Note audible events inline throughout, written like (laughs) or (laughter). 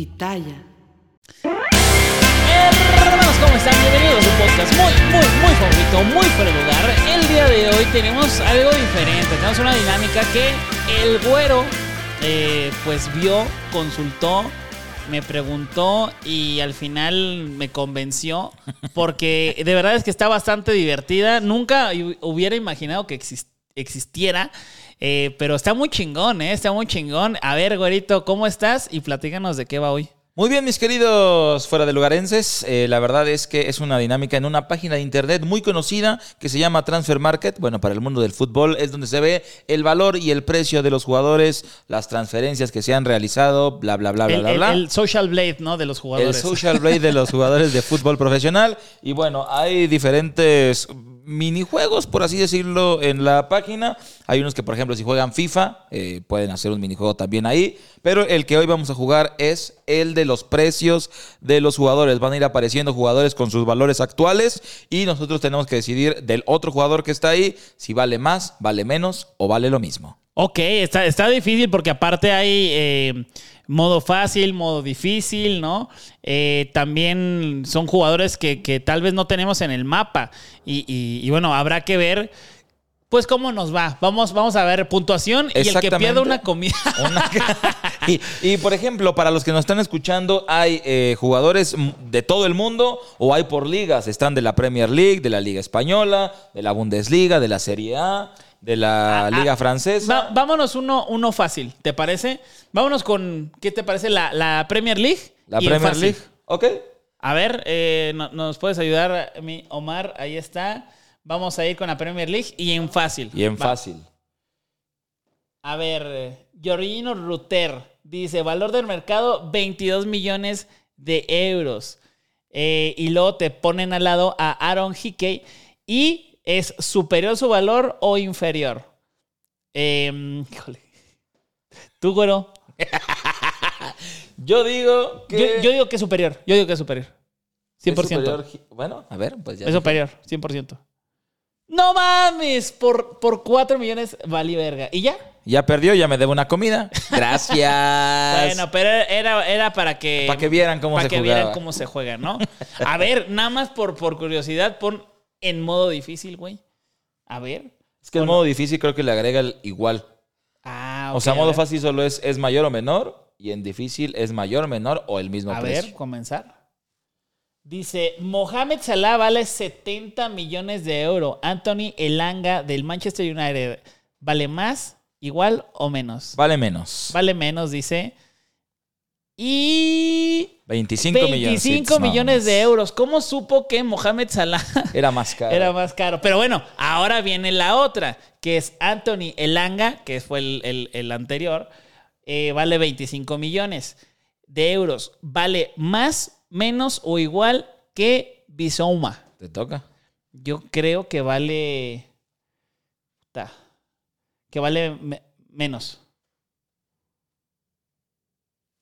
Pitaya. Hermanos, ¿cómo están? Bienvenidos a un podcast muy, muy, muy favorito, muy fuera lugar. El día de hoy tenemos algo diferente. Tenemos una dinámica que el güero, eh, pues vio, consultó, me preguntó y al final me convenció. Porque de verdad es que está bastante divertida. Nunca hubiera imaginado que exist- existiera. Eh, pero está muy chingón, ¿eh? Está muy chingón. A ver, güerito, ¿cómo estás? Y platícanos de qué va hoy. Muy bien, mis queridos fuera de lugarenses. Eh, la verdad es que es una dinámica en una página de internet muy conocida que se llama Transfer Market. Bueno, para el mundo del fútbol es donde se ve el valor y el precio de los jugadores, las transferencias que se han realizado, bla, bla, bla, bla, el, bla, el- bla. el social blade, ¿no? De los El jugadores. social blade de los jugadores de fútbol profesional. Y bueno, hay diferentes minijuegos, por así decirlo, en la página. Hay unos que, por ejemplo, si juegan FIFA, eh, pueden hacer un minijuego también ahí. Pero el que hoy vamos a jugar es el de los precios de los jugadores. Van a ir apareciendo jugadores con sus valores actuales y nosotros tenemos que decidir del otro jugador que está ahí si vale más, vale menos o vale lo mismo. Ok, está, está difícil porque aparte hay eh, modo fácil, modo difícil, ¿no? Eh, también son jugadores que, que tal vez no tenemos en el mapa. Y, y- y bueno, habrá que ver. Pues cómo nos va. Vamos, vamos a ver puntuación y el que pierda una comida. (laughs) Una- y, y, por ejemplo, para los que nos están escuchando, hay eh, jugadores de todo el mundo o hay por ligas. Están de la Premier League, de la Liga Española, de la Bundesliga, de la Serie A, de la Ah, Liga ah, Francesa. Va- vámonos uno, uno fácil, ¿te parece? Vámonos con, ¿qué te parece? La, la Premier League. la y Premier. League. Ok. A ver, eh, no- ¿nos puedes ayudar, mi Omar? Ahí está. Vamos a ir con la Premier League y en fácil. Y en Va. fácil. A ver, Giorgino Ruter dice, valor del mercado 22 millones de euros. Eh, y luego te ponen al lado a Aaron Hickey y es superior su valor o inferior. Em, híjole. Tú, güero. (laughs) Yo digo Yo, que. yo digo que es superior. Yo digo que es superior. 100%. es superior- Bueno, a ver, pues ya. Es superior, 100%. ¡No mames! Por, por 4 millones valí verga. ¿Y ya? Ya perdió, ya me debo una comida. (laughs) Gracias. Bueno, pero era, era para que... Para que vieran cómo para se que jugaba. vieran cómo se juega, ¿no? A ver, nada más por, por curiosidad, pon en modo difícil, güey. A ver. es que el Bueno. modo difícil creo que le agrega el igual. Ah, O ok, sea, a modo ver. fácil solo es, es mayor o menor. Y en difícil es mayor, menor o el mismo A precio. ver, comenzar. Dice, Mohamed Salah vale 70 millones de euros. Anthony Elanga del Manchester United vale más, igual o menos. Vale menos. Vale menos, dice. Y 25, 25 millones. millones de euros. ¿Cómo supo que Mohamed Salah (laughs) Era más caro. era más caro? Pero bueno, ahora viene la otra, que es Anthony Elanga, que fue el, el- el anterior, eh, vale 25 millones de euros. ¿Vale más, menos o igual que Bisouma? Te toca. Yo creo que vale... ta, que vale me- menos.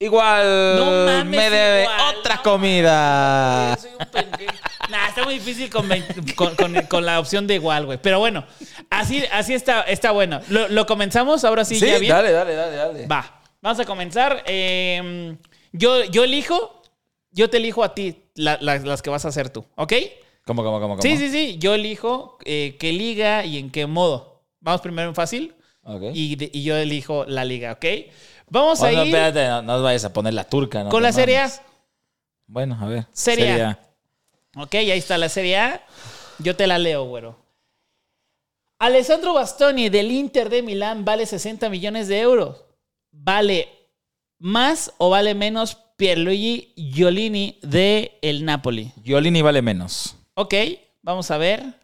Igual No mames, me debe igual, otra no comida. Soy un pendejo. Nah, está muy difícil con, con- con- con la opción de igual, güey. Pero bueno, así, así está, está bueno. ¿Lo, lo comenzamos ahora sí, Sí, ya bien? dale, dale, dale, dale. Va, vamos a comenzar. Eh, yo, yo elijo, yo te elijo a ti la- la- las que vas a hacer tú, ¿ok? ¿Cómo, cómo, cómo, cómo? Sí, sí, sí. Yo elijo eh, qué liga y en qué modo. Vamos primero en fácil. Ok. y, y yo elijo la liga, ¿ok? Vamos a no, ir espérate, no, no vayas a poner la turca. no con la Serie A. Bueno, a ver. Serie A. Ok, ahí está la Serie A. Yo te la leo, güero. Alessandro Bastoni del Inter de Milán vale 60 millones de euros. ¿Vale más o vale menos Pierluigi Giolini de el Napoli? Giolini vale menos. Ok, vamos a ver.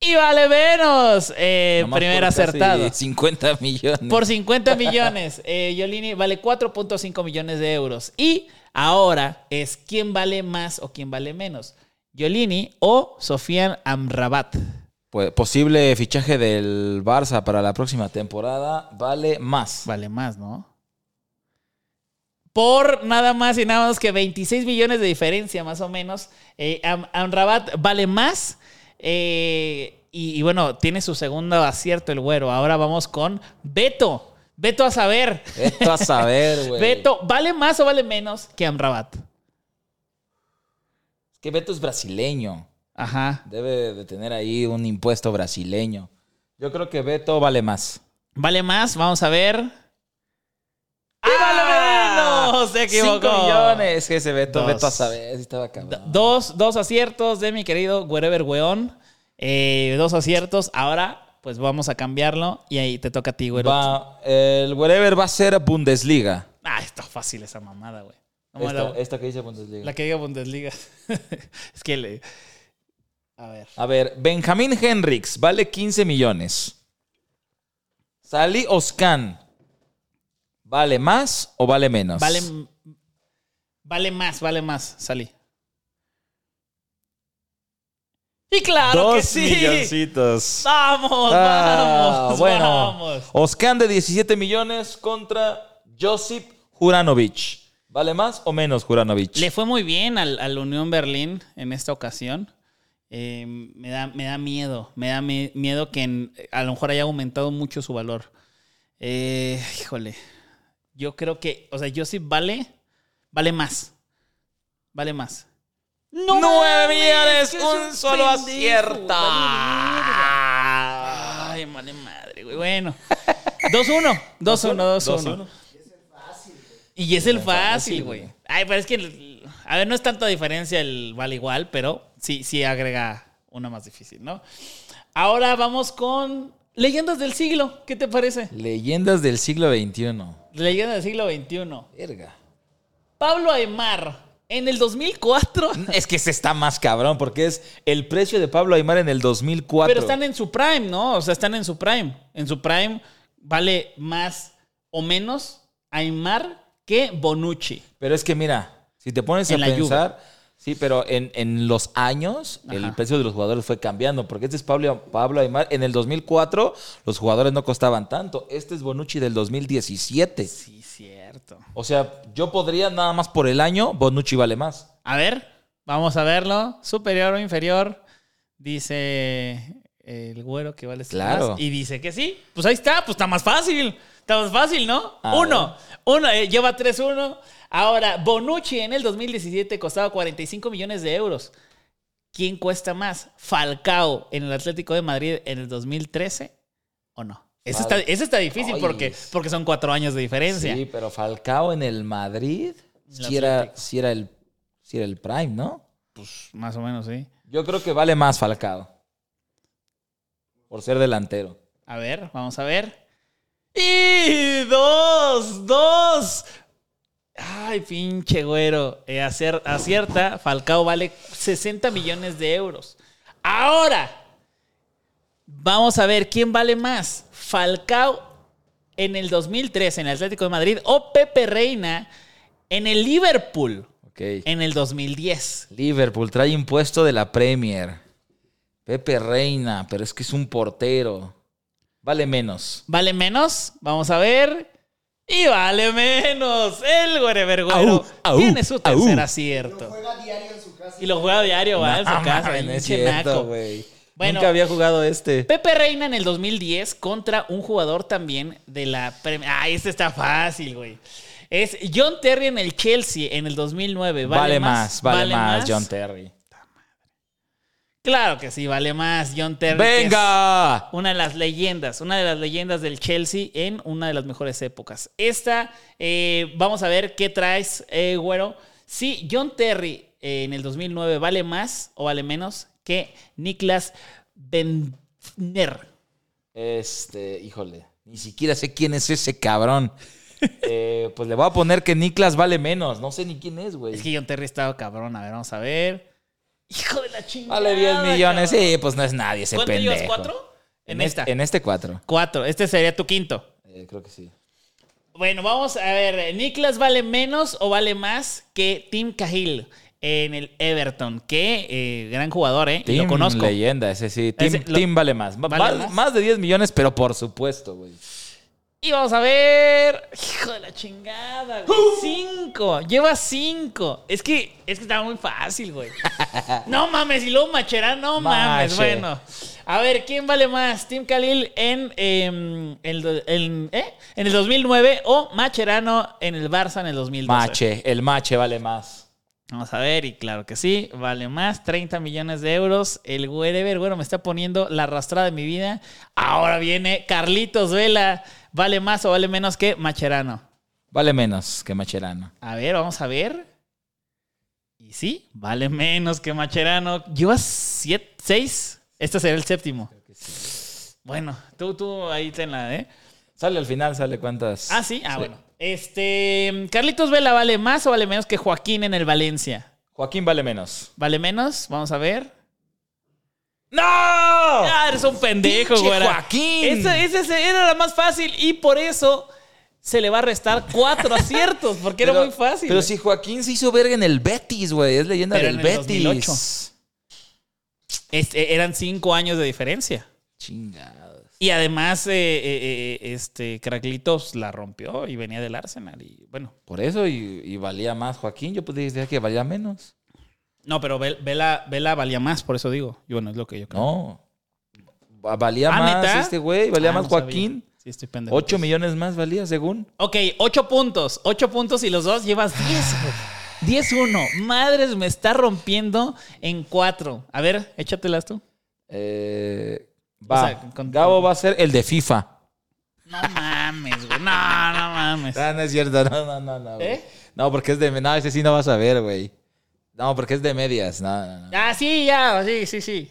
Y vale menos. Eh, primer acertado. 50 millones. Por 50 millones. Eh, Giolini vale 4.5 millones de euros. Y ahora es quién vale más o quién vale menos. Giolini o Sofian Amrabat. Pues, posible fichaje del Barça para la próxima temporada vale más. Vale más, ¿no? Por nada más y nada menos que 26 millones de diferencia, más o menos. Eh, Am- Amrabat vale más. Eh, y, y bueno, tiene su segundo acierto el güero. Ahora vamos con Beto. Beto a saber. Esto a saber, (laughs) güey. Beto, ¿vale más o vale menos que Amrabat? Es que Beto es brasileño. Ajá. Debe de tener ahí un impuesto brasileño. Yo creo que Beto vale más. ¿Vale más? Vamos a ver. ¡Y vale menos! Se equivocó. 5 millones. Que ese Beto, Dos. Beto a saber si estaba cabrón. Dos, dos aciertos de mi querido Wherever Weón. Eh, dos aciertos. Ahora, pues vamos a cambiarlo. Y ahí te toca a ti, güero. Va, el wherever va a ser Bundesliga. Ah, está fácil esa mamada, güey. ¿Cómo Esta, que dice Bundesliga. La que diga Bundesliga. (laughs) es que le. A ver. A ver, Benjamín Henriks vale 15 millones. Salí Oscan. ¿Vale más o vale menos? Vale, vale más, vale más. Salí. Y claro que sí. milloncitos. Vamos, Ah, vamos, bueno, vamos. Oscan de 17 millones contra Josip Juranovic. ¿Vale más o menos Juranovic? Le fue muy bien al, al Unión Berlín en esta ocasión. Eh, me, da, me da miedo. Me da mi- miedo que en- a lo mejor haya aumentado mucho su valor. Eh, híjole. Yo creo que, o sea, yo sí vale, vale más. Vale más. ¡No! 9 millones, un solo pendejo, acierta. vale. Ay, vale madre, güey. Bueno. 2-1. 2-1, 2-1. Y es el fácil, güey. Ay, pero es que, a ver, no es tanta diferencia el vale igual, pero sí, sí agrega una más difícil, ¿no? Ahora vamos con leyendas del siglo. ¿Qué te parece? Leyendas del siglo XXI. Leyendas del siglo XXI. Verga. Pablo Aymar, en el 2004, (laughs) Es que ese está más cabrón porque es el precio de Pablo Aymar en el 2004. pero están en su prime, ¿no? O sea, están en su prime. En su prime vale más o menos Aymar que Bonucci. Pero es que mira, si te pones En a Juve. Sí, pero en, en los años el precio de los jugadores fue cambiando, porque este es Pablo, Pablo Aymar. En el 2004 los jugadores no costaban tanto. Este es Bonucci del 2017. Sí, cierto. O sea, yo podría nada más por el año, Bonucci vale más. A ver, vamos a verlo. Superior o inferior. Dice el güero que vale Claro. más. Y dice que sí. Pues ahí está, pues está más fácil. Está más fácil, ¿no? A Uno. Uno, eh, lleva 3-1. Ahora, Bonucci en el 2017 costaba 45 millones de euros. ¿Quién cuesta más? ¿Falcao en el Atlético de Madrid en el 2013 o no? Ese está, ese está difícil porque, porque son cuatro años de diferencia. Sí, pero Falcao en el Madrid sí era, sí era el, sí era el prime, ¿no? Pues más o menos, sí. Yo creo que vale más Falcao. Por ser delantero. A ver, vamos a ver. ¡Y dos! ¡Dos! Ay, pinche güero. Eh, acierta, Falcao vale 60 millones de euros. Ahora, vamos a ver quién vale más. Falcao en el 2003 en el Atlético de Madrid o Pepe Reina en el Liverpool Ok. en el 2010. Liverpool trae impuesto de la Premier. Pepe Reina, pero es que es un portero. Vale menos. ¿Vale menos? Vamos a ver. Y vale menos. El Güerever Güero Au, au, tiene su tercer acierto. Juega diario en su casa. Y lo juega diario, va, en su casa. no es pinche cierto. Bueno. Nunca había jugado este. Pepe Reina en el 2010 contra un jugador también de la Premier. Ah, este está fácil, güey. Es John Terry en el Chelsea en el 2009. Vale, ¿Vale, más, vale, más, John Terry. Claro que sí, vale más. John Terry. ¡Venga! Una de las leyendas, una de las leyendas del Chelsea en una de las mejores épocas. Esta, eh, vamos a ver qué traes, eh, güero. Si John Terry eh, en el 2009 vale más o vale menos que Niklas Bentner. Este, híjole, ni siquiera sé quién es ese cabrón. (laughs) Eh, pues le voy a poner que Niklas vale menos. No sé ni quién es, güey. Es que John Terry estaba cabrón. A ver, vamos a ver. Hijo de la chingada. Vale 10 millones. cabrón. Sí, pues no es nadie ese ¿Cuánto pendejo. llevas? ¿Cuatro? En, este- esta. En este 4. Cuatro. Este sería tu quinto. creo que sí. Bueno, vamos a ver. ¿Niklas vale menos o vale más que Tim Cahill en el Everton? Que eh, gran jugador, ¿eh? Tim lo conozco. leyenda, ese sí. Tim, Ese lo- Tim vale más. Va- ¿Vale va- más? más de 10 millones, pero por supuesto, güey. Y vamos a ver. Hijo de la chingada, güey. Cinco. Lleva cinco. Es que, es que estaba muy fácil, güey. (laughs) No mames. Y luego Machera, no mames. Mache. Bueno. A ver, ¿quién vale más? ¿Tim Khalil en, em, el, en- ¿eh? en el 2009 o Macherano en el Barça en el 2012? Mache, el mache vale más. Vamos a ver, y claro que sí, vale más, 30 millones de euros. El Wherever, bueno, me está poniendo la arrastrada de mi vida. Ahora viene Carlitos Vela. ¿Vale más o vale menos que Macherano? Vale menos que Macherano. A ver, vamos a ver. Y sí, vale menos que Macherano. ¿Llevas siete, seis? Este será el séptimo. Bueno, tú, tú ahí tenla, ¿eh? Sale al final, sale cuántas. Ah, sí, ah, bueno. Este, Carlitos Vela vale más o vale menos que Joaquín en el Valencia. Joaquín vale menos. ¿Vale menos? Vamos a ver. ¡No! Ah, eres un pendejo, ¡Pinche güey. Joaquín! Esa, esa era la más fácil y por eso se le va a restar cuatro (laughs) aciertos, porque era muy fácil. Pero si Joaquín se hizo verga en el Betis, güey. Es leyenda Pero del en el Betis. 2008. Este, eran cinco años de diferencia. Chingados. Y además, eh, eh, eh, este, Caraclitos la rompió y venía del Arsenal. Y bueno, Por eso y, y valía más Joaquín. Yo podría decir que valía menos. No, pero Vel- Vela, Vela valía más, por eso digo. Y bueno, es lo que yo creo. No. Va- Valía Ah, más ¿neta? este güey. Valía Ah, más no sabía. Joaquín. Sí, estoy pendejo. 8 millones más valía, según. Ok, ocho puntos. Ocho puntos y los dos llevas 10. 10-1. Madres, me está rompiendo en cuatro. A ver, échatelas tú. Eh, O va. sea, con- Gabo va a ser el de FIFA. No mames, güey. No, no mames. Ah, no es cierto. No, no, no. No. ¿Eh? no porque es de. No, ese sí no vas a ver, güey. No, porque es de medias. No, no, no. Ah, sí, ya. Sí, sí, sí.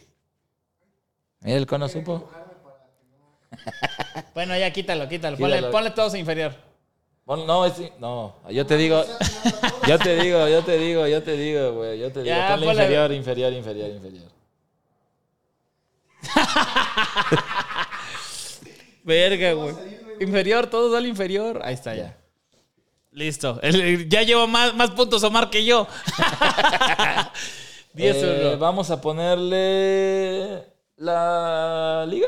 Mira, el cono supo. (laughs) Bueno, ya quítalo, quítalo. Ponle, Quítalo. ponle todos inferior. No, es- no, yo te digo, (laughs) yo te digo, yo te digo, yo te digo, güey, yo te digo. Ya, Ponle ponle- inferior, inferior, inferior, inferior. (laughs) Verga, güey. Inferior, todos al inferior. Ahí está, ya. Listo. El- ya llevo más, más puntos Omar que yo. (laughs) 10 Eh, vamos a ponerle la liga,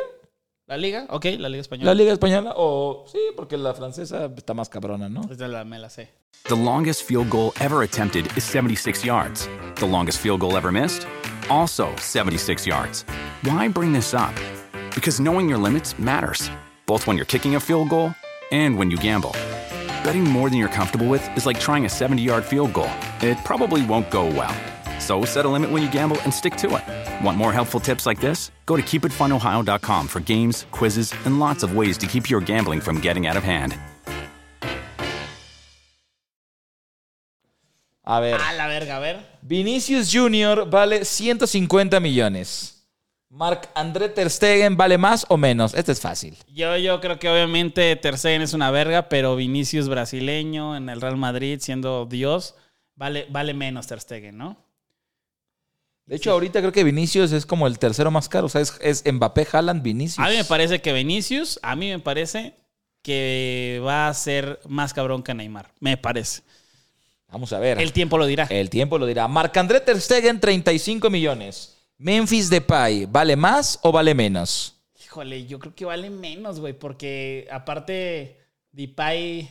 ¿La liga? Ok, la liga española. la liga española o sí, porque la francesa está más cabrona, ¿no? Esta la, me la sé. The longest field goal ever attempted is 76 yards. The longest field goal ever missed? Also 76 yards. Why bring this up? Because knowing your limits matters, both when you're kicking a field goal and when you gamble. Betting more than you're comfortable with is like trying a 70 yard field goal, it probably won't go well. So set a limit when you gamble and stick to it. Want more helpful tips like this? Go to keepitfunohio.com for games, quizzes, and lots of ways to keep your gambling from getting out of hand. A ver, A la verga, a ver. Vinicius Jr. vale 150 millones. Marc André Ter Stegen vale más o menos. Este es fácil. Yo, yo creo que obviamente Ter Stegen es una verga, pero Vinicius brasileño en el Real Madrid siendo Dios, vale, vale menos Ter Stegen, ¿no? De hecho, ahorita creo que Vinicius es como el tercero más caro. O sea, es, es Mbappé, Haaland, Vinicius. A mí me parece que Vinicius, a mí me parece que va a ser más cabrón que Neymar. Me parece. Vamos a ver. El tiempo lo dirá. El tiempo lo dirá. Marc-André Ter Stegen, 35 millones. Memphis Depay, ¿vale más o vale menos? Híjole, yo creo que vale menos, güey, porque aparte Depay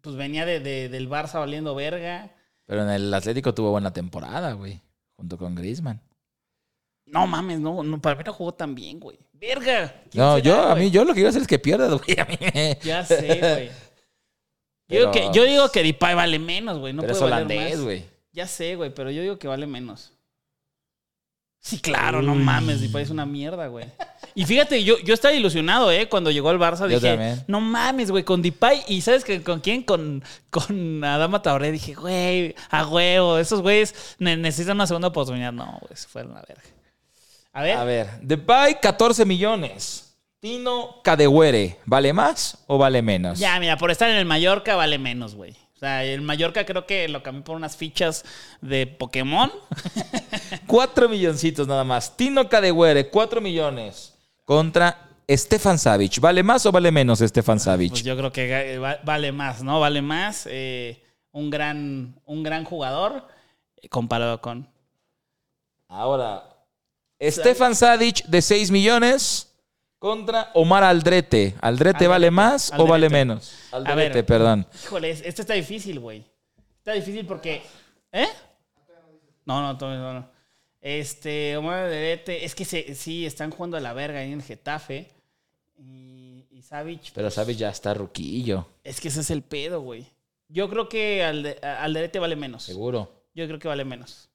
pues venía de, de- del Barça valiendo verga. Pero en el Atlético tuvo buena temporada, güey. Junto con Griezmann. No mames, no, no para mí no jugó tan bien, güey. Verga. ¿quién No, será, yo, a mí, yo lo que quiero hacer es que pierda, (laughs) güey. A mí me- Ya sé, güey. Yo, Pero- digo que, yo digo que Depay vale menos, güey. No Pero es puede valer holandés, güey. Ya sé, güey, pero yo digo que vale menos. Sí, claro, no mames, Depay es una mierda, güey. Y fíjate, yo, yo estaba ilusionado, ¿eh? Cuando llegó al Barça dije, también. no mames, güey, con Depay. ¿Y sabes que, con quién? Con, con Adama Traoré. Dije, güey, a huevo, esos güeyes ne- necesitan una segunda oportunidad. No, güey, se fueron a verga. A ver, A ver, Depay 14 millones. Tino Cadewere, ¿vale más o vale menos? ya, mira, por estar en el Mallorca vale menos, güey. O sea, el Mallorca creo que lo cambié por unas fichas de Pokémon. (laughs) 4 milloncitos nada más. Tino Cadewere, 4 millones. Contra Stefan Savic. ¿Vale más o vale menos Stefan Savic? Pues yo creo que va- vale más, ¿no? Vale más. eh, un, gran, un gran jugador eh, comparado con. Ahora, Stefan Savic de 6 millones contra Omar Aldrete. ¿Aldrete vale más o Aldrete. vale menos? ver. Aldrete, perdón. Híjole, es- este está difícil, güey. Está difícil porque. ¿Eh? No, no, no. no. Este, Omar Alderete, es que se- sí, están jugando a la verga ahí en el Getafe. Y, y Savic, Pero Savic ya está ruquillo, es que ese es el pedo, güey. Yo creo que Alde- Alderete vale menos. seguro. Yo creo que vale menos.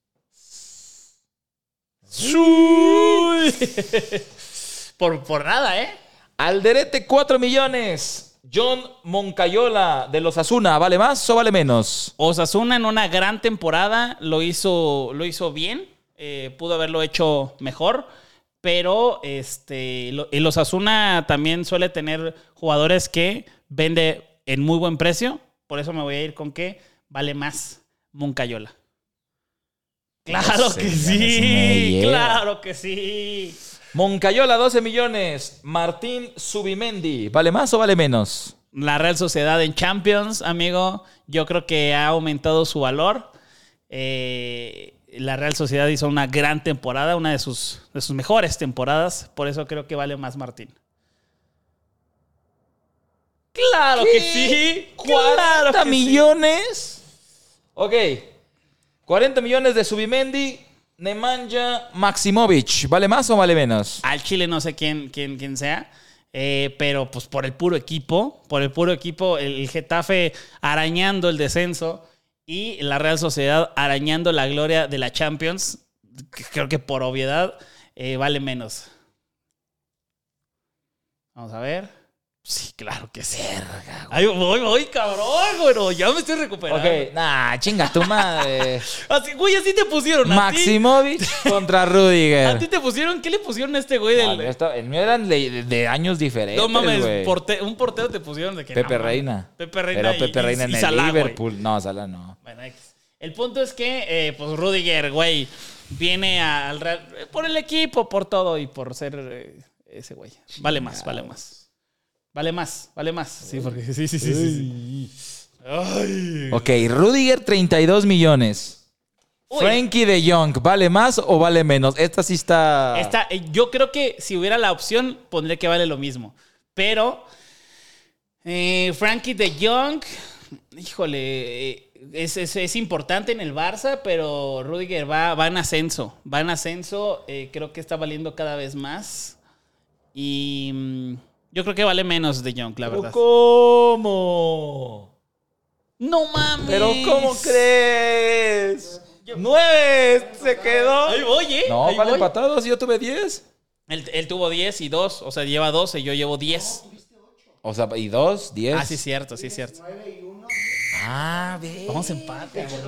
(laughs) por, por nada, ¿eh? Alderete, 4 millones. John Moncayola de los Asuna, ¿vale más o vale menos? Osasuna en una gran temporada lo hizo, lo hizo bien. eh, pudo haberlo hecho mejor. Pero este, lo- el Osasuna también suele tener jugadores que vende en muy buen precio. Por eso me voy a ir con que vale más Moncayola. Claro que sí, claro que sí. Moncayola, 12 millones. Martín Subimendi, ¿vale más o vale menos? La Real Sociedad en Champions, amigo, yo creo que ha aumentado su valor. Eh, la Real Sociedad hizo una gran temporada, una de sus, de sus mejores temporadas. Por eso creo que vale más Martín. Claro que sí. Claro 40 que sí. millones. Ok. 40 millones de Subimendi. Nemanja Maximovic. ¿Vale más o vale menos? Al Chile no sé quién, quién, quién sea. eh, pero pues por el puro equipo, por el puro equipo, el, Getafe arañando el descenso y la Real Sociedad arañando la gloria de la Champions, creo que por obviedad eh, vale menos. Vamos a ver. Sí, claro que sí. Ay, voy, voy, cabrón, güey. Ya me estoy recuperando. Ok, nah, chinga tu madre. (laughs) Así, güey, así te pusieron. ¿a? Maximovic (laughs) contra ¿A Rudiger. ti te pusieron? ¿Qué le pusieron a este güey No, del, el mío está- el mío eran de, de- de años diferentes. No mames, porte- un portero te pusieron de que. Pepe no. Reina. Pepe Reina. Pero y- Pepe y- Reina en y el Salah, güey. Liverpool. No, Salah no. Bueno. El punto es que, eh, pues Rudiger, güey, viene al Real. Por el equipo, por todo y por ser eh, ese güey. Vale más, vale más. Vale más, vale más. Sí, porque sí, sí, sí. sí, sí. Ay. Ok, Rudiger, 32 millones. Uy. Frankie de Jong, ¿vale más o vale menos? Esta sí está. Esta, eh, yo creo que si hubiera la opción, pondría que vale lo mismo. Pero eh, Frankie de Jong, híjole, eh, es, es- es importante en el Barça, pero Rudiger va, va en ascenso. Va en ascenso, eh, creo que está valiendo cada vez más. Y mm, yo creo que vale menos de Jong, la ¿Pero verdad. ¿Cómo? No mames. ¿Pero cómo crees? ¡Nueve! Se quedó. Ahí voy, ¿eh? No, Ahí vale voy. empatados. Yo tuve 10. Él, él tuvo 10 y 2, o sea, lleva 12, yo llevo 10. O sea, y dos, 10. Ah, sí, es cierto, sí, es cierto. Ah, ve. Vamos a empate, güey.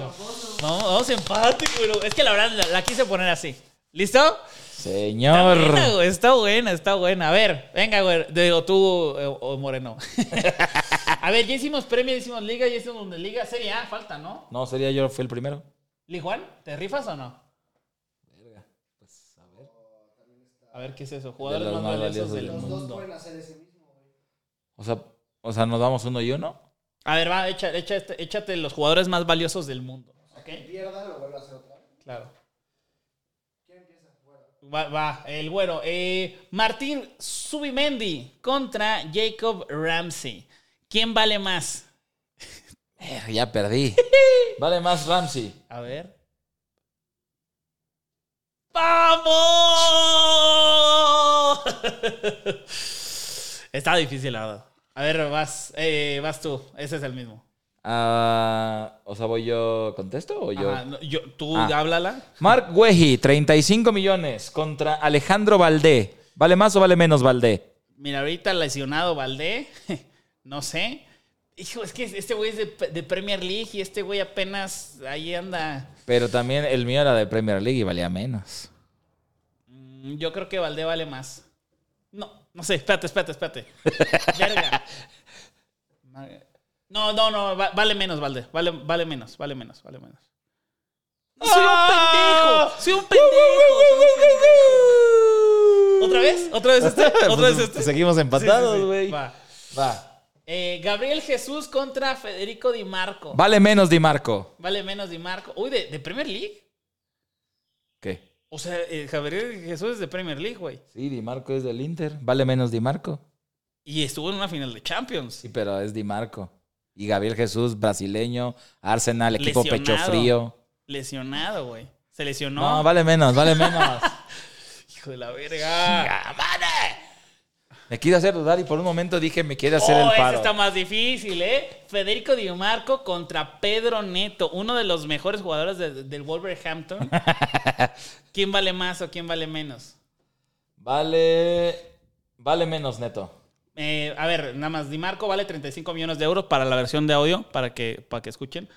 Vamos, vamos a empate, güey. Es que la verdad la, la quise poner así. ¿Listo? Está Señor. buena, güey. Está buena, está buena. A ver, venga, güey. Digo, tú eh, o Moreno. (laughs) a ver, ya hicimos premio, ya hicimos liga, ya hicimos liga. Serie A, falta, ¿no? No, sería yo, fui el primero. Lee Juan, ¿te rifas o no? A ver, ¿qué es eso? Jugadores De los más más valiosos valiosos del del mundo. O sea, o sea, nos damos uno y uno. A ver, va, echa, echa este- échate los jugadores más valiosos del mundo. ¿Ok? Pierda, lo vuelvo a hacer otra vez. Claro. Va, va, el güero. Eh, Martín Subimendi contra Jacob Ramsey. ¿Quién vale más? Eh, ya perdí. (laughs) vale más Ramsey. A ver. ¡Vamos! (laughs) Está difícil, la verdad. A ver, vas, eh, vas tú. Ese es el mismo. Ah, o sea, ¿voy yo contesto o yo? Ajá, no, yo- tú Ah. háblala. Mark Wehi, 35 millones contra Alejandro Valdé. ¿Vale más o vale menos Valdé? Mira, ahorita lesionado Valdé, (laughs) no sé. Hijo, es que este güey es de, de Premier League y este güey apenas ahí anda. Pero también el mío era de Premier League y valía menos. Mm, Yo creo que Valdé vale más. No, no sé, espérate, espérate, espérate. (laughs) Verga. No, no, no, va- vale menos, Valdé. Vale, vale menos, vale menos, vale menos. ¡Soy un pendejo! ¡Soy un pendejo! soy un pendejo. ¿Otra vez? ¿Otra vez este? (laughs) ¿Otra vez este? Seguimos empatados, Sí, sí, sí. güey. Va. Va. Eh, Gabriel Jesús contra Federico Di Marco. Vale menos Di Marco. Vale menos Di Marco. Uy, ¿de, de Premier League? ¿Qué? O sea, eh, Gabriel Jesús es de Premier League, güey. Sí, Di Marco es del Inter. Vale menos Di Marco. Y estuvo en una final de Champions. Sí, pero es Di Marco. Y Gabriel Jesús, brasileño, Arsenal, equipo pecho Lesionado. frío. Lesionado, güey. Se lesionó. No, vale menos, vale menos. (laughs) Hijo de la verga. me quiere hacer dudar y por un momento dije me quiere hacer oh, el ese paro. está más difícil, ¿eh? Federico Di Marco contra Pedro Neto, uno de los mejores jugadores de- del Wolverhampton. (laughs) ¿Quién vale más o quién vale menos? Vale. Vale menos, neto. Eh, a ver, nada más, Di Marco vale 35 millones de euros para la versión de audio, para que, para que escuchen.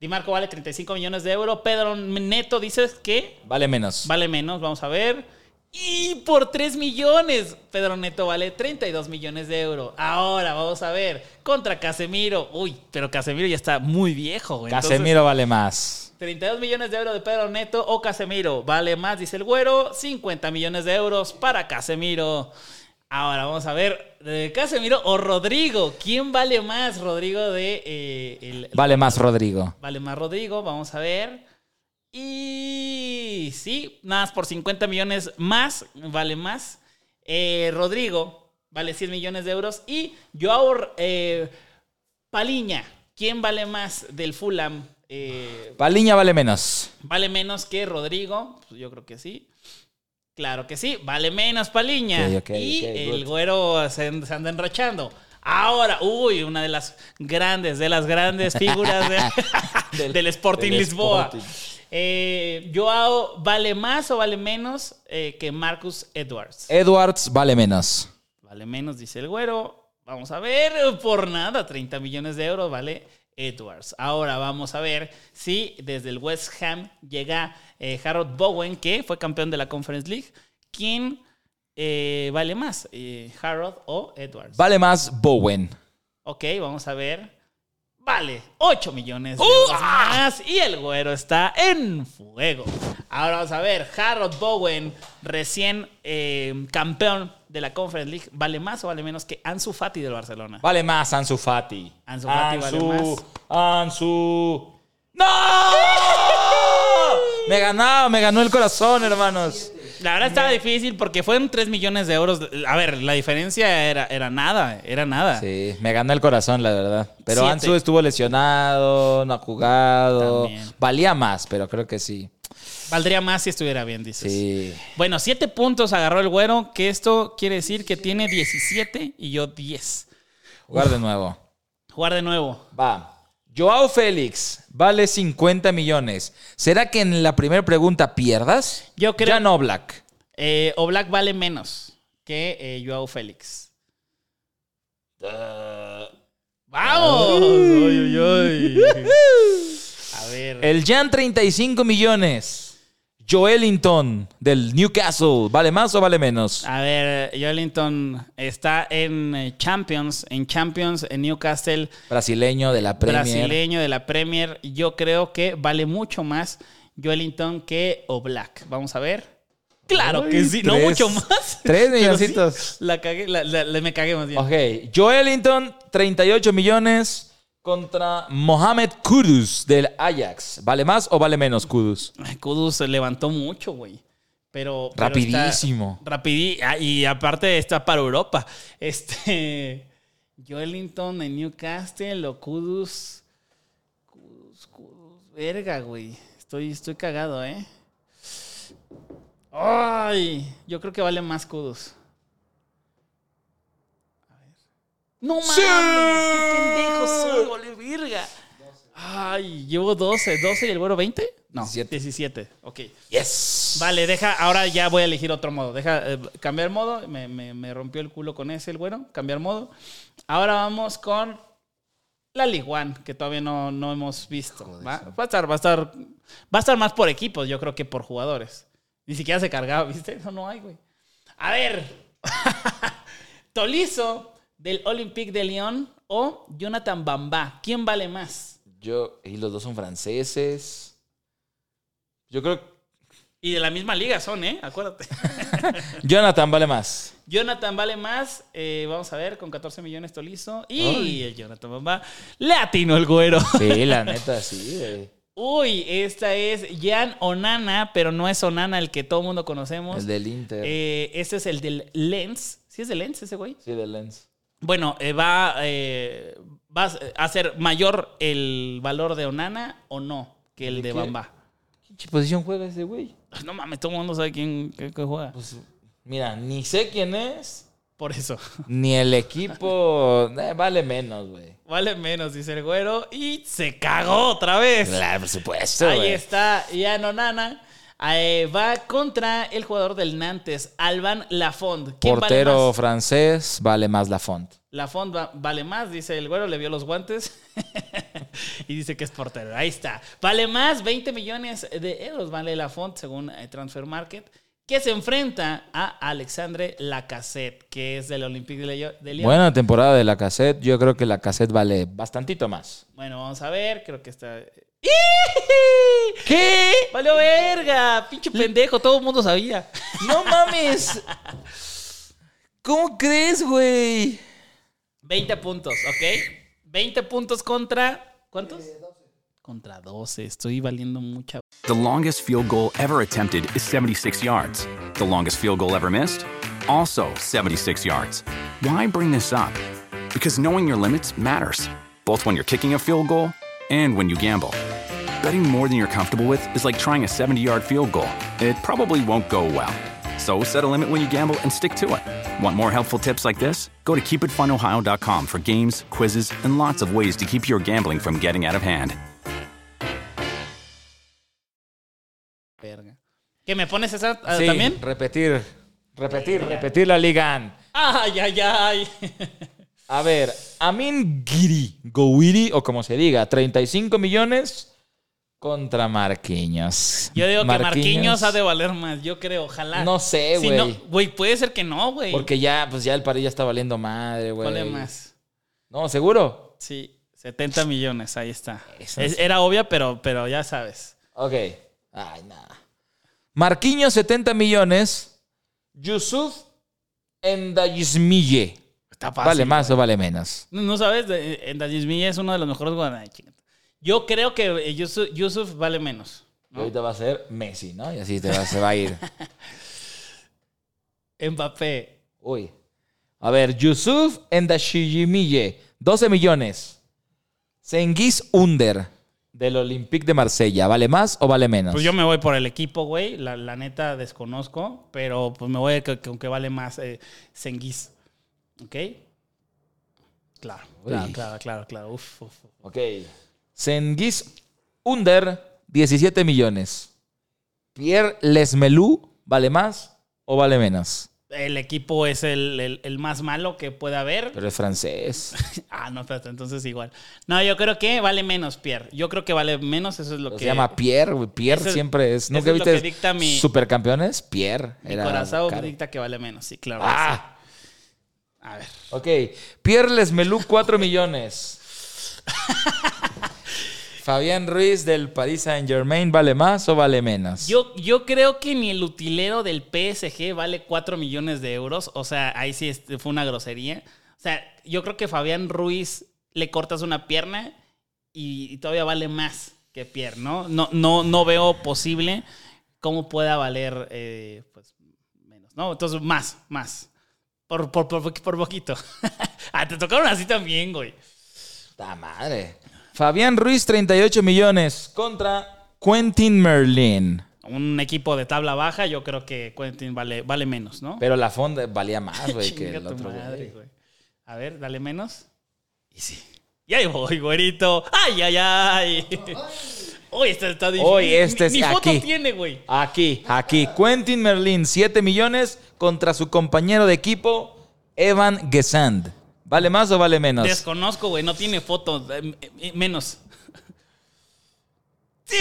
Di Marco vale 35 millones de euros. Pedro Neto dices que Vale menos. vale menos, vamos a ver. Y por 3 millones, Pedro Neto vale 32 millones de euros. Ahora vamos a ver, contra Casemiro. Uy, pero Casemiro ya está muy viejo. güey. Entonces, Casemiro vale más. 32 millones de euros de Pedro Neto o Casemiro. Vale más, dice el güero. 50 millones de euros para Casemiro. Ahora vamos a ver, de Casemiro o Rodrigo. ¿Quién vale más? Rodrigo de... eh, el- Vale más, Rodrigo. Vale más Rodrigo, vamos a ver. Y sí, nada más por 50 millones más, vale más. Eh, Rodrigo vale 100 millones de euros. Y Joao eh, Paliña, ¿quién vale más del Fulham? Eh, Paliña vale menos. ¿Vale menos que Rodrigo? Pues yo creo que sí. Claro que sí, vale menos Paliña. Y el güero se, se anda enrachando. Ahora, uy, una de las grandes, de las grandes figuras de- (laughs) (laughs) del, Sporting del Lisboa. Sporting. Eh, Joao vale más o vale menos eh, que Marcus Edwards. Edwards vale menos. Vale menos, dice el güero. Vamos a ver, por nada, 30 millones de euros vale Edwards. Ahora vamos a ver si desde el West Ham llega eh, Harold Bowen, que fue campeón de la Conference League. ¿Quién eh, vale más, eh, Harold o Edwards? Vale más Bowen. Ok, vamos a ver. Vale, 8 millones de euros más. Y el güero está en fuego. Ahora vamos a ver. Harold Bowen, recién campeón de la Conference League, ¿vale más o vale menos que Ansu Fati del Barcelona? Vale más Ansu Fati. Ansu Fati vale más. Ansu. ¡No! me ganó, me ganó el corazón, hermanos. La verdad estaba difícil porque fueron 3 millones de euros. A ver, la diferencia era, era nada, era nada. Sí, me ganó el corazón, la verdad. Pero Siete. Ansu estuvo lesionado, no ha jugado. También. Valía más, pero creo que sí. Valdría más si estuviera bien, dices. Sí. Bueno, 7 puntos agarró el güero, que esto quiere decir que tiene 17 y yo 10. Jugar de nuevo. Jugar de nuevo. Va. Joao Félix vale 50 millones. ¿Será que en la primera pregunta pierdas? Yo creo- Ya no, Black. Eh, o Black vale menos que eh, Joao Félix. ¡Vamos! Uy, uy, uy. A ver. El Jan 35 millones. Joelinton del Newcastle. ¿Vale más o vale menos? A ver, Joelinton está en eh, Champions, en Champions, en Newcastle, Brasileño de la Premier. brasileño de la Premier. Yo creo que vale mucho más Joelinton que Oblak. Vamos a ver. Claro Ay, que sí, no mucho más. (laughs) tres milloncitos. sí, la cagué, la- la- la- me cagué más bien. Ok. Joelinton, 38 millones contra Mohamed Kudus del Ajax. ¿Vale más o vale menos Kudus? Kudus se levantó mucho, güey. Pero, pero Rapidísimo. rapidí- ah, y aparte está para Europa. (laughs) Este. Joelinton en Newcastle o Kudus. Kudus, Kudus. Verga, güey. Estoy, estoy cagado, ¿eh? Ay, yo creo que vale más Kudus. A ver. No mames, ¡Sí! qué pendejo soy, vale. Ay, llevo 12, 12 y el güero 20? No, 17. 17. Ok. Yes. Vale, deja, ahora ya voy a elegir otro modo. Deja eh, cambiar modo. Me, me- me rompió el culo con ese el güero. Cambiar modo. Ahora vamos con la League One, que todavía no, no hemos visto. ¿va? Va a estar, va a estar, va a estar más por equipos, yo creo que por jugadores. Ni siquiera se cargaba, ¿viste? No, no hay, güey. A ver. (laughs) Tolizo del Olympique de Lyon o Jonathan Bamba. ¿Quién vale más? Yo, y los dos son franceses. Yo creo que Y de la misma liga son, ¿eh? Acuérdate. (laughs) Jonathan vale más. Jonathan vale más, eh, vamos a ver, con 14 millones Tolizo. Y el Jonathan Bamba le atinó el güero. Sí, (laughs) la neta, sí. Uy, esta es Jan Onana, pero no es Onana el que todo el mundo conocemos. El del Inter. Eh, este es el del Lens. ¿Sí es del Lens ese güey? sí, del Lens. Bueno, eh, va, eh, va a ser mayor el valor de Onana o no que el ¿De? Bamba. ¿Qué posición juega ese güey? No mames, todo el mundo sabe quién qué- qué juega. Pues, mira, ni sé quién es, Por eso. ni el equipo. (laughs) eh, vale menos, güey. Vale menos, dice el güero. Y se cagó otra vez. Claro, por supuesto, Ahí está Jan Onana. Eh, va contra el jugador del Nantes, Alban Lafont. ¿Quién Portero vale más? francés, vale más la font. Lafont va- vale más, dice el güero, le vio los guantes (laughs) y dice que es portero. Ahí está. Vale más, 20 millones de euros vale Lafont según eh, Transfer Market, que se enfrenta a Alexandre Lacassette, que es del Olympique de Lyon-. Buena temporada de la cassette. Yo creo que la cassette vale bastantito más. Bueno, vamos a ver, creo que está... (laughs) ¿Qué? ¡Valió verga! ¡Pinche pendejo! Todo el mundo sabía. No mames. ¿Cómo crees, güey? 20 puntos, ¿ok? 20 puntos contra. ¿Cuántos? Contra 12. Estoy valiendo mucha. The longest field goal ever attempted is 76 yards. The longest field goal ever missed? Also 76 yards. Why bring this up? Because knowing your limits matters, both when you're kicking a field goal and when you gamble. Betting more than you're comfortable with is like trying a 70 yard field goal, it probably won't go well. So set a limit when you gamble and stick to it. Want more helpful tips like this? Go to keepitfunohio.com for games, quizzes, and lots of ways to keep your gambling from getting out of hand. Verga. ¿Que me pones esa ah, Sí, también? Repetir, repetir, repetir la liga. ¡Ay, ay, ay! A ver, Amin Giri, Gowiri, o como se diga, 35 millones contra Marquinhos. Yo digo que Marquinhos ha de valer más. Yo creo, ojalá. No sé, Si güey. no- Güey, puede ser que no, güey. Porque ya, pues ya el par ya está valiendo madre, güey. Vale más. No, seguro. Sí, 70 millones, ahí está. Es- era obvia, pero, pero ya sabes. Ok. Ay, nada. Marquinhos, 70 millones. Yusuf Endayismille. Está fácil. ¿Vale más güey. o vale menos? No, no sabes, De- en Dajismilla es uno de los mejores jugadores. Yo creo que eh, Yusuf, Yusuf vale menos. Ahorita va a ser Messi, ¿no? Y así te va- se va a ir. (laughs) Mbappé. Uy. A ver, Yusuf Endashijimille, 12 millones. Sengiz Under, del Olympique de Marsella. ¿Vale más o vale menos? Pues yo me voy por el equipo, güey. La, la neta desconozco, pero pues me voy con que vale más eh. ¿Ok? Claro, claro, claro, claro, claro. Uf, uf. Ok. Sengiz Under, 17 millones. Pierre Lesmelou, ¿vale más o vale menos? El equipo es el, el- el más malo que puede haber. Pero es francés. (laughs) Ah, no, espérate, entonces igual. No, yo creo que vale menos, Pierre. Yo creo que vale menos, eso es lo Se que... llama Pierre. Pierre Eso es- siempre es. ¿Nunca es viste dicta mi- supercampeones? Pierre. Mi era corazón caro. dicta que vale menos, sí, claro. Ah, A ver. ok. Pierre Lesmelou, 4 millones. (laughs) Fabián Ruiz del Paris Saint Germain, ¿vale más o vale menos? Yo, yo creo que ni el utilero del PSG vale 4 millones de euros. O sea, ahí sí fue una grosería. O sea, yo creo que Fabián Ruiz le cortas una pierna y, y todavía vale más que Pierre, ¿no? No, no, no veo posible cómo pueda valer eh, pues, menos, ¿no? Entonces, más, más. Por, por, por, por poquito. (laughs) ah, te tocaron así también, güey. ¡Ta madre! Fabián Ruiz, 38 millones contra Quentin Merlin. Un equipo de tabla baja, yo creo que Quentin vale, vale menos, ¿no? Pero la fonda valía más, (laughs) güey, que el otro madre, güey. A ver, dale menos. Y sí. Y ahí voy, güerito. ¡Ay, ay, ay! Hoy este está difícil. Hoy este es Ni foto aquí. tiene, güey. Aquí, aquí. Quentin Merlin, 7 millones contra su compañero de equipo, Evan Gesand. ¿Vale más o vale menos? Desconozco, güey. No tiene foto. eh, eh, menos. (laughs) ¡Sí!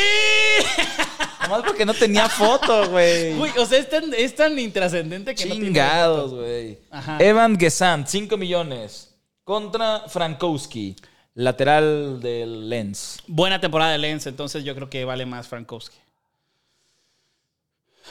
Nomás porque no tenía foto, güey. Güey, o sea, es tan, es tan intrascendente que no tiene Chingados, güey. Evan Gesand, 5 millones. Contra Frankowski, lateral del Lens. Buena temporada de Lens, entonces yo creo que vale más Frankowski.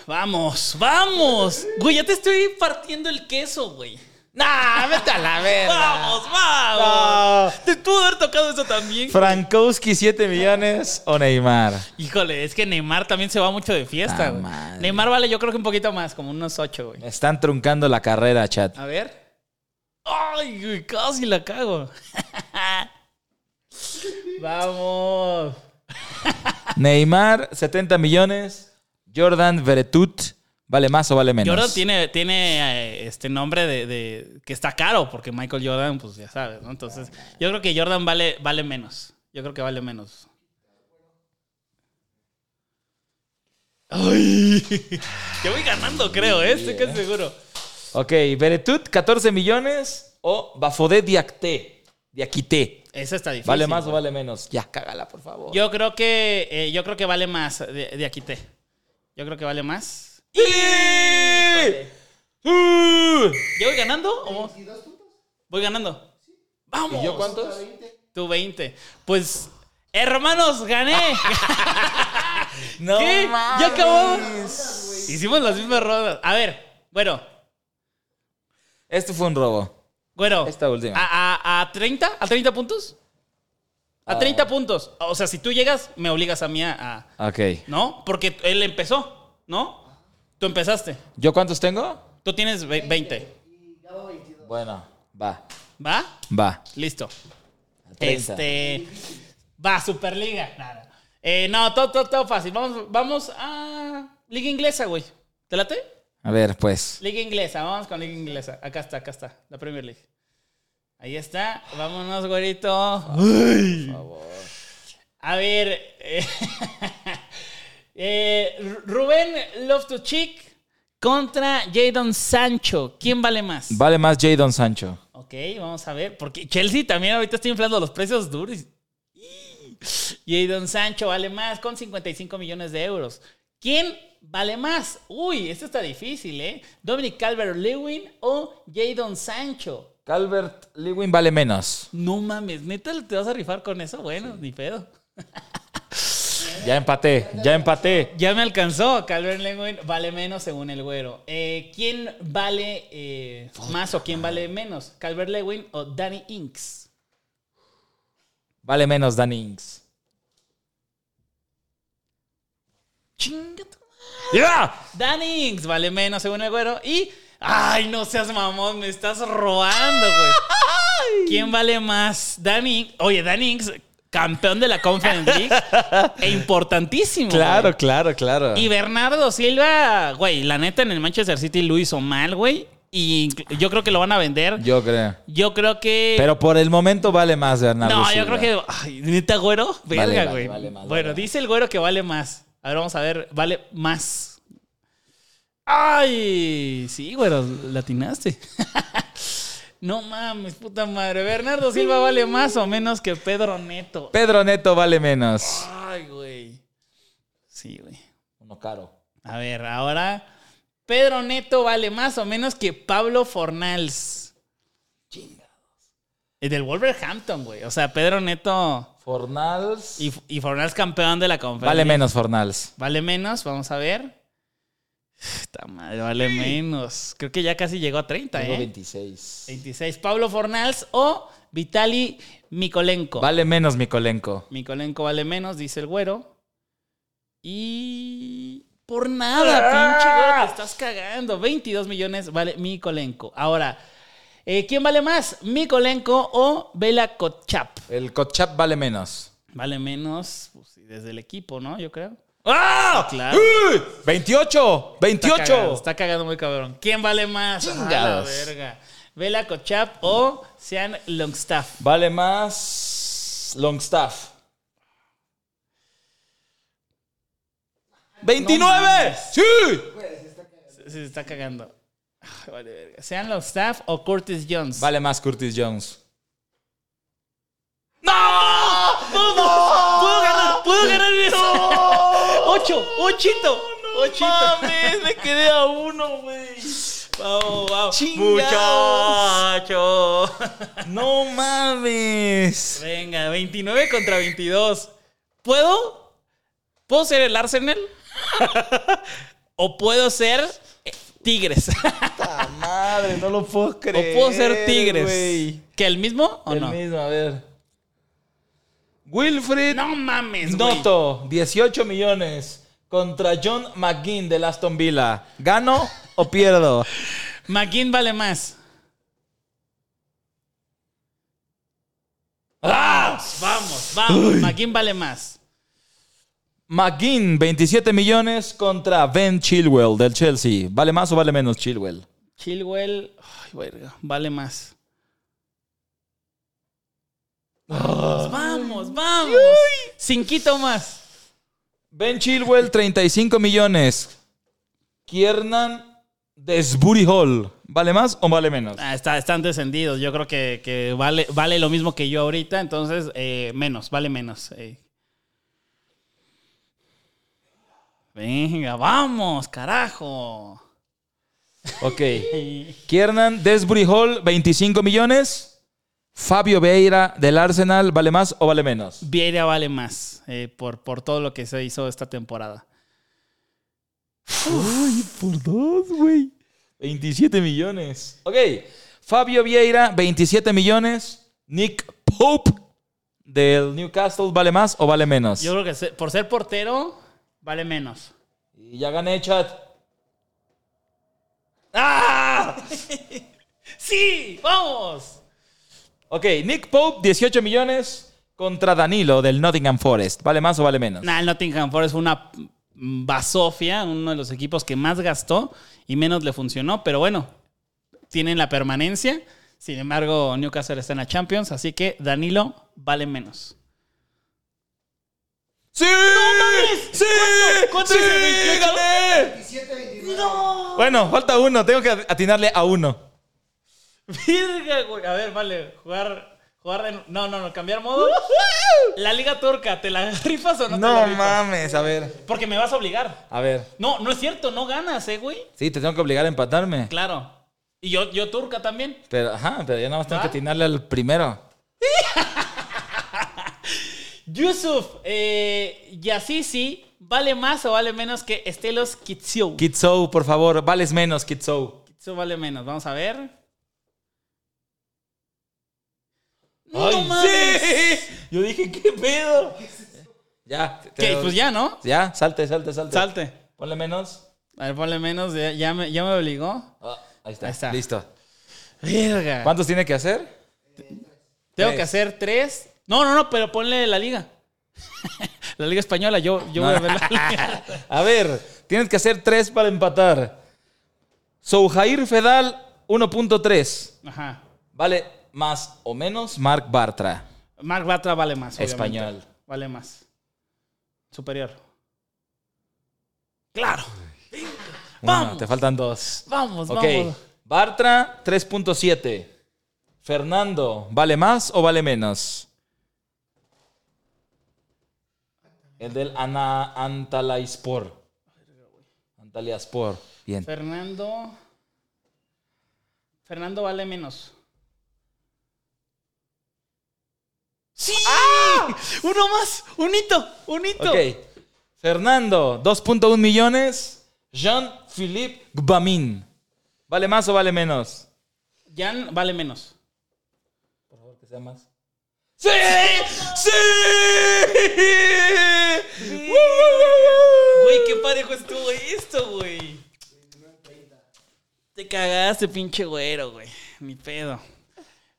Vamos, vamos. Güey, ya te estoy partiendo el queso, güey. ¡Nah! ¡Vete a la verga! Vamos, vamos. Te pudo haber tocado eso también. Frankowski, 7 millones o Neymar. Híjole, es que Neymar también se va mucho de fiesta, güey. Neymar vale yo creo que un poquito más, como unos 8, güey. Me están truncando la carrera, chat. A ver. Ay, güey, casi la cago. (laughs) Vamos. Neymar, 70 millones. Jordan Veretut, ¿vale más o vale menos? Jordan tiene, tiene eh, este nombre de, de- que está caro, porque Michael Jordan, pues ya sabes, ¿no? Entonces, yo creo que Jordan vale, vale menos. Yo creo que vale menos. Ay, (laughs) yo voy ganando, creo, ¿eh? Estoy casi seguro. Ok, Veretut, 14 millones o Bafodé Diacté. Diaquité. Eso está difícil. ¿Vale más o vale menos? Ya, cágala, por favor. Yo creo que eh, yo creo que vale más de, de Aquité. Yo creo que vale más. ¡Uh! ¿Yo voy ganando o voy ganando? Vamos. ¿Y yo cuántos? Tú 20. Pues hermanos, gané. (laughs) No ¿Qué? mames. ¿Ya acabó? Hicimos las mismas rondas. A ver, bueno, Este fue un robo. bueno. Esta última. A, a, a 30, a 30 puntos. A 30 puntos. O sea, si tú llegas, me obligas a mí a, a- Ok. ¿No? Porque él empezó, ¿no? Tú empezaste. ¿Yo cuántos tengo? Tú tienes ve- 20. Bueno, va. ¿Va? Va. Listo. A 30. Este. Va, Superliga. Nada. Eh, no, todo, todo, todo fácil. Vamos, vamos a. Liga inglesa, güey. ¿Te late? A ver, pues. Liga inglesa, vamos con Liga inglesa. Acá está, acá está. La Premier League. Ahí está. Vámonos, güerito. Por favor. A ver. eh, (laughs) eh, Rubén Love to Chick contra Jadon Sancho. ¿Quién vale más? Vale más Jadon Sancho. Ok, vamos a ver. Porque Chelsea también ahorita está inflando los precios duros. Y Don Sancho vale más con 55 millones de euros. ¿Quién vale más? Uy, esto está difícil, ¿eh? Dominic Calvert-Lewin o Jadon Sancho. Calvert Lewin vale menos. No mames, ¿neta te vas a rifar con eso? Bueno, ni pedo. (laughs) Ya empaté, ya empaté. Ya me alcanzó. Calvert-Lewin vale menos según el güero. Eh, ¿Quién vale eh, más o quién vale menos? ¿Calvert-Lewin o Danny Inks? Vale menos Danny Ings. Chinga ¡Ya! Danny Ings vale menos según el güero. Y. ¡Ay, no seas mamón! Me estás robando, güey. (laughs) ¿Quién vale más? Danny. Oye, Danny Ings, campeón de la Conference League. e importantísimo. Claro, güey. claro, claro. Y Bernardo Silva, güey, la neta en el Manchester City lo hizo mal, güey. Y yo creo que lo van a vender. Yo, Yo creo. creo que. Pero por el momento vale más Bernardo no, yo creo que. Ay, ¿Neta, güero? Vale, Verga, vale, güey. vale más, bueno, dice el güero que vale más. A ver, vamos a ver. Vale más. Ay, sí, güero, latinaste. (laughs) no mames, puta madre. Bernardo Silva vale más o menos que Pedro Neto. Pedro Neto vale menos. Ay, güey. Sí, güey. Uno caro. A ver, ahora. Pedro Neto vale más o menos que Pablo Fornals. Chingados. El del Wolverhampton, güey. O sea, Pedro Neto Fornals. y, y Fornals campeón de la conferencia. Vale menos Fornals. Vale menos, vamos a ver. Esta madre, vale menos. Creo que ya casi llegó a 30, Tengo ¿eh? 26. 26. Pablo Fornals o Vitali Mikolenko. Vale menos Mikolenko. Mikolenko vale menos, dice el güero. Y. Por nada, pinche güero, te estás cagando. 22 millones vale Mikolenko. Ahora, eh, ¿quién vale más? ¿Mikolenko o Vela Kochap? El Kochap vale menos. Vale menos, pues, desde el equipo, ¿no? Yo creo. ¡Ah! Claro. ¡Uy! ¡28! Está cagado, ¡28! está cagando muy cabrón. ¿Quién vale más? A la Chingados. verga. ¿Vela Kochap o Sean Longstaff? Vale más. Longstaff. ¡29! ¡Sí! Se, está cagando. Ay, vale, verga. Sean los staff o Curtis Jones. Vale más Curtis Jones. ¡No! ¡Vamos! ¡Puedo ganar! ¡Puedo ganar eso! ¡Ocho! ¡Ochito! ¡Ochito! Mames, me quedé a uno, güey. ¡Vamos, vamos! ¡Muchacho! No mames. Venga, 29 contra 22. ¿Puedo? ¿Puedo ser el Arsenal? (laughs) ¿O puedo ser Tigres? Madre, no lo puedo ¿O creer. puedo ser Tigres? güey. ¿Que el mismo o El no? mismo, a ver. Wilfred No mames. Noto, 18 millones. Contra John McGinn del Aston Villa. ¿Gano o pierdo? (laughs) McGinn vale más. ¡Ah! Vamos, vamos. McGinn vale más. McGinn, 27 millones contra Ben Chilwell del Chelsea. ¿Vale más o vale menos Chilwell? Chilwell, ay, verga, vale más. Ah. Vamos, vamos. Cinquito más. Ben Chilwell, 35 millones. Kiernan Desbury Hall. ¿Vale más o vale menos? Ah, está, están descendidos. Yo creo que, que vale, vale lo mismo que yo ahorita. Entonces, eh, menos, vale menos. eh. Venga, vamos, carajo. Ok. Kiernan Desbury Hall, 25 millones. Fabio Vieira del Arsenal, ¿vale más o vale menos? Vieira vale más eh, por, por todo lo que se hizo esta temporada. Uy, por dos, güey. 27 millones. Ok. Fabio Vieira, 27 millones. Nick Pope del Newcastle, ¿vale más o vale menos? Yo creo que por ser portero, vale menos. Y ya gané, chat. ¡Ah! (laughs) ¡Sí! ¡Vamos! Ok, Nick Pope, 18 millones contra Danilo del Nottingham Forest. ¿Vale más o vale menos? Nah, el Nottingham Forest fue una basofia, uno de los equipos que más gastó y menos le funcionó, pero bueno, tienen la permanencia. Sin embargo, Newcastle está en la Champions, así que Danilo vale menos. ¡Sí! ¡Sí! ¿Cuánto ¡Sí! dice, 28? ¡Gané! Bueno, falta uno. Tengo que atinarle a uno. (laughs) Virga, güey. A ver, vale, jugar, jugar de... No, no, no, cambiar modo. La Liga Turca, ¿te la (laughs) rifas o no, te la No rifas? mames, a ver. Porque me vas a obligar. A ver. No, no es cierto, no ganas, ¿eh, güey? Sí, te tengo que obligar a empatarme. Claro. Y yo, yo turca también. Pero, ajá, pero ya nada más tengo que atinarle al primero. (laughs) Yusuf, eh, Yassisi, ¿vale más o vale menos que Estelos Kitsou? Kitsou, por favor, vales menos, Kitsou. Kitsou vale menos, vamos a ver. ¡Ay, sí! Yo dije, ¿qué pedo? Ya. te- ¿Qué? Pues ya, ¿no? Ya, salte, salte, salte. Salte. Ponle menos. A ver, ponle menos, ya, ya me, ya me obligó. Ah, ahí, está. Ahí está. Listo. Verga. ¿Cuántos tiene que hacer? Tengo Tres. que hacer tres. No, no, no, pero ponle la liga. (laughs) la liga española, yo, yo voy a ver la liga. (laughs) A ver, tienes que hacer tres para empatar. Soujair Fedal, 1.3. Ajá. Vale más o menos Mark Bartra. Mark Batra vale más. obviamente. Español. Vale más. Superior. Claro. Vamos. te faltan dos. Vamos, Ok. vamos. Bartra, 3.7. Fernando, ¿vale más o vale menos? El del Ana Antalaispor. Antalyaspor. Bien. Fernando. Fernando vale menos. ¡Sí! ¡Uno más! ¡Un hito! ¡Un hito! Ok. Fernando, 2.1 millones. Jean-Philippe Gbamin. ¿Vale más o vale menos? Jan vale menos. Por favor, que sea más. ¡Sí! ¡Sí! Güey, qué parejo estuvo esto, güey. Te cagaste, pinche güero, güey. Ni pedo.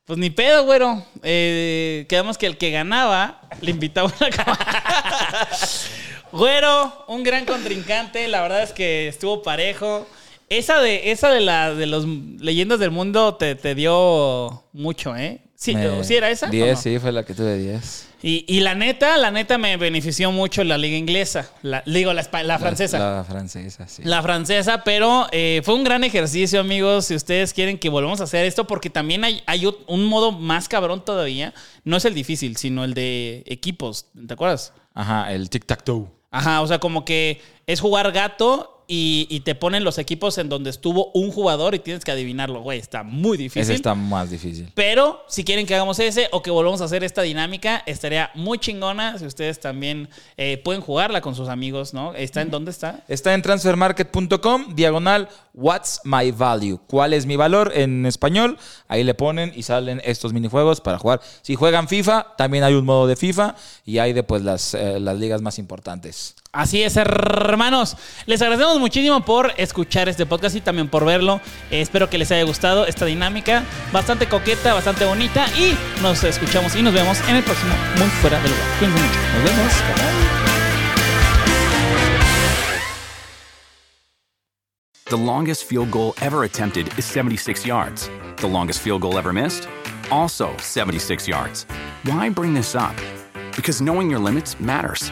Pues ni pedo, güero. Eh, quedamos que el que ganaba le invitaba una cámara. (laughs) güero, un gran contrincante. La verdad es que estuvo parejo. Esa de, esa de, la, de los leyendas del mundo te, te dio mucho, ¿eh? Sí, Me- ¿sí era esa? o 10, no? sí, fue la que tuve 10. Y, y la neta, la neta me benefició mucho la liga inglesa. La, digo, la, la francesa. La, francesa, sí. La francesa, pero eh, fue un gran ejercicio, amigos. Si ustedes quieren que volvamos a hacer esto, porque también hay, hay un modo más cabrón todavía. No es el difícil, sino el de equipos. ¿Te acuerdas? Ajá, el tic-tac-toe. Ajá, o sea, como que es jugar gato y, y te ponen los equipos en donde estuvo un jugador y tienes que adivinarlo, güey. Está muy difícil. Ese está más difícil. Pero si quieren que hagamos ese o que volvamos a hacer esta dinámica, estaría muy chingona. Si ustedes también eh, pueden jugarla con sus amigos, ¿no? ¿Está en dónde está? Está en transfermarket.com, diagonal, what's my value? ¿Cuál es mi valor en español? Ahí le ponen y salen estos minijuegos para jugar. Si juegan FIFA, también hay un modo de FIFA y hay de pues las, eh, las ligas más importantes. Así es, hermanos. Les agradecemos muchísimo por escuchar este podcast y también por verlo. Espero que les haya gustado esta dinámica. Bastante coqueta, bastante bonita. Y nos escuchamos y nos vemos en el próximo Muy Fuera del Lugar. Nos vemos. The longest field goal ever attempted is 76 yards. The longest field goal ever missed? Also 76 yards. Why bring this up? Because knowing your limits matters,